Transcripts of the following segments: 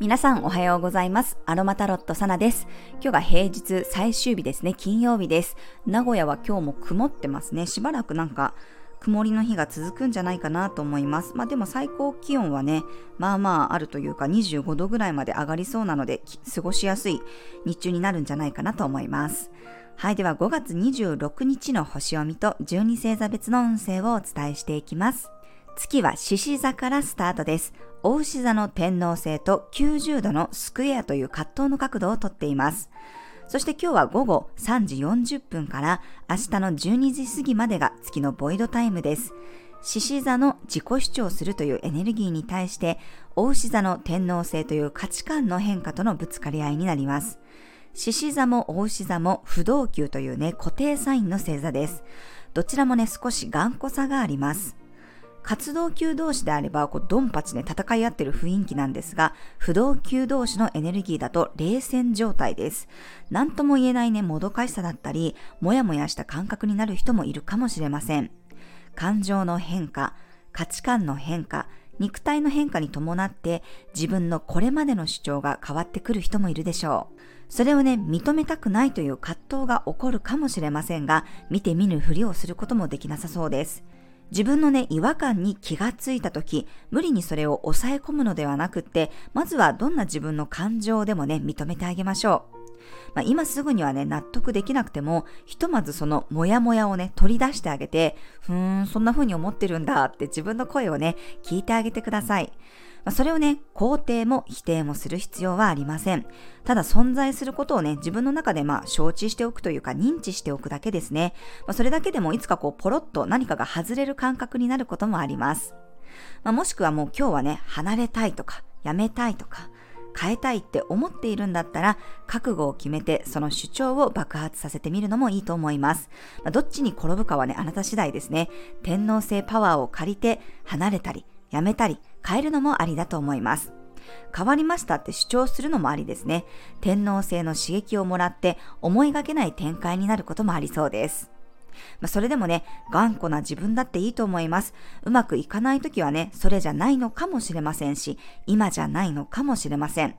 皆さんおはようございます。アロマタロットサナです。今日が平日最終日ですね。金曜日です。名古屋は今日も曇ってますね。しばらくなんか曇りの日が続くんじゃないかなと思います。まあでも最高気温はね、まあまああるというか25度ぐらいまで上がりそうなので、過ごしやすい日中になるんじゃないかなと思います。はい。では5月26日の星読みと12星座別の運勢をお伝えしていきます。月は獅子座からスタートです。大牛座の天王星と90度のスクエアという葛藤の角度をとっています。そして今日は午後3時40分から明日の12時過ぎまでが月のボイドタイムです。獅子座の自己主張するというエネルギーに対して、大牛座の天皇星という価値観の変化とのぶつかり合いになります。獅子座も大牛座も不動級というね、固定サインの星座です。どちらもね、少し頑固さがあります。活動級同士であれば、こうドンパチで戦い合ってる雰囲気なんですが、不動級同士のエネルギーだと冷戦状態です。何とも言えないね、もどかしさだったり、もやもやした感覚になる人もいるかもしれません。感情の変化、価値観の変化、肉体の変化に伴って自分のこれまでの主張が変わってくる人もいるでしょう。それをね、認めたくないという葛藤が起こるかもしれませんが、見て見ぬふりをすることもできなさそうです。自分のね、違和感に気がついたとき、無理にそれを抑え込むのではなくって、まずはどんな自分の感情でもね、認めてあげましょう。まあ、今すぐにはね、納得できなくても、ひとまずそのモヤモヤをね、取り出してあげて、ふーん、そんな風に思ってるんだって自分の声をね、聞いてあげてください。まあ、それをね、肯定も否定もする必要はありません。ただ存在することをね、自分の中でまあ承知しておくというか認知しておくだけですね。まあ、それだけでもいつかこうポロッと何かが外れる感覚になることもあります。まあ、もしくはもう今日はね、離れたいとか、やめたいとか、変えたいって思っているんだったら、覚悟を決めてその主張を爆発させてみるのもいいと思います。まあ、どっちに転ぶかはね、あなた次第ですね。天皇制パワーを借りて離れたり、やめたり、変えるのもありだと思います。変わりましたって主張するのもありですね。天皇制の刺激をもらって思いがけない展開になることもありそうです。まあ、それでもね、頑固な自分だっていいと思います。うまくいかない時はね、それじゃないのかもしれませんし、今じゃないのかもしれません。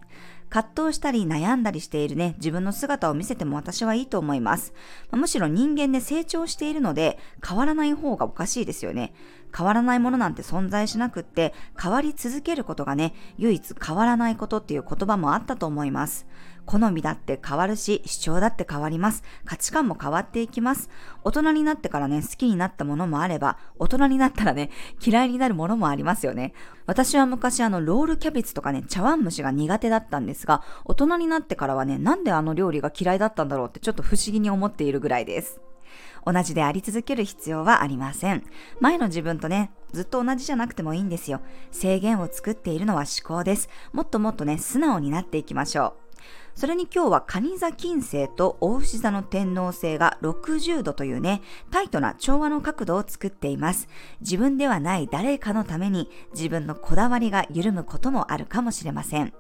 葛藤したり悩んだりしているね、自分の姿を見せても私はいいと思います。ま、むしろ人間で成長しているので、変わらない方がおかしいですよね。変わらないものなんて存在しなくって、変わり続けることがね、唯一変わらないことっていう言葉もあったと思います。好みだって変わるし、主張だって変わります。価値観も変わっていきます。大人になってからね、好きになったものもあれば、大人になったらね、嫌いになるものもありますよね。私は昔あの、ロールキャベツとかね、茶碗蒸しが苦手だったんですが、大人になってからはね、なんであの料理が嫌いだったんだろうってちょっと不思議に思っているぐらいです。同じであり続ける必要はありません。前の自分とね、ずっと同じじゃなくてもいいんですよ。制限を作っているのは思考です。もっともっとね、素直になっていきましょう。それに今日は蟹座金星と大牛座の天皇星が60度というね、タイトな調和の角度を作っています。自分ではない誰かのために自分のこだわりが緩むこともあるかもしれません。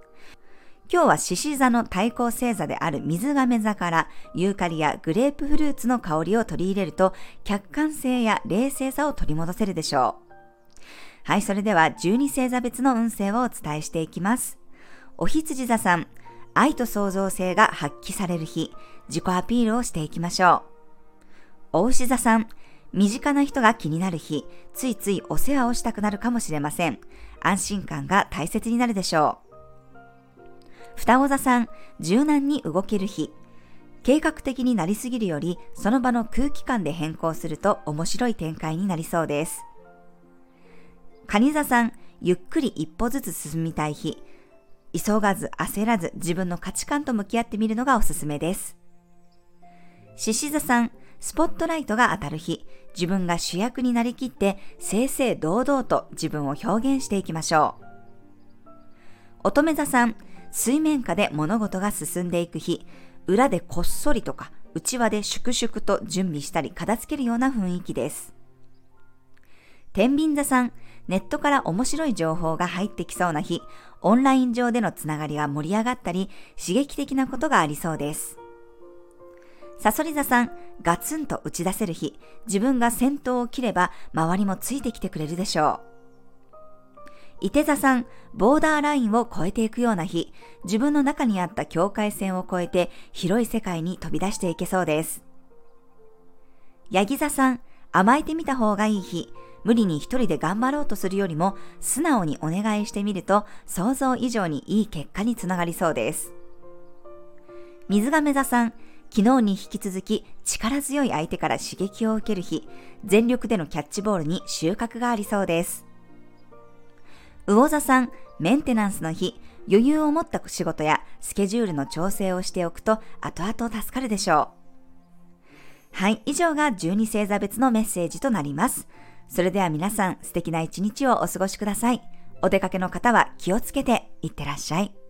今日は獅子座の対抗星座である水亀座からユーカリやグレープフルーツの香りを取り入れると客観性や冷静さを取り戻せるでしょう。はい、それでは12星座別の運勢をお伝えしていきます。お羊座さん、愛と創造性が発揮される日、自己アピールをしていきましょう。お牛座さん、身近な人が気になる日、ついついお世話をしたくなるかもしれません。安心感が大切になるでしょう。双子座さん、柔軟に動ける日。計画的になりすぎるより、その場の空気感で変更すると面白い展開になりそうです。蟹座さん、ゆっくり一歩ずつ進みたい日。急がず焦らず自分の価値観と向き合ってみるのがおすすめです。獅子座さん、スポットライトが当たる日、自分が主役になりきって正々堂々と自分を表現していきましょう。乙女座さん、水面下で物事が進んでいく日、裏でこっそりとか内輪で粛々と準備したり片付けるような雰囲気です。天秤座さん、ネットから面白い情報が入ってきそうな日、オンライン上でのつながりが盛り上がったり、刺激的なことがありそうです。サソリ座さん、ガツンと打ち出せる日、自分が先頭を切れば周りもついてきてくれるでしょう。伊手座さん、ボーダーラインを越えていくような日、自分の中にあった境界線を越えて広い世界に飛び出していけそうです。ヤギ座さん、甘えてみた方がいい日、無理に一人で頑張ろうとするよりも素直にお願いしてみると想像以上にいい結果につながりそうです。水亀座さん、昨日に引き続き力強い相手から刺激を受ける日、全力でのキャッチボールに収穫がありそうです。魚座さん、メンテナンスの日、余裕を持った仕事やスケジュールの調整をしておくと後々助かるでしょう。はい、以上が12星座別のメッセージとなります。それでは皆さん素敵な一日をお過ごしください。お出かけの方は気をつけていってらっしゃい。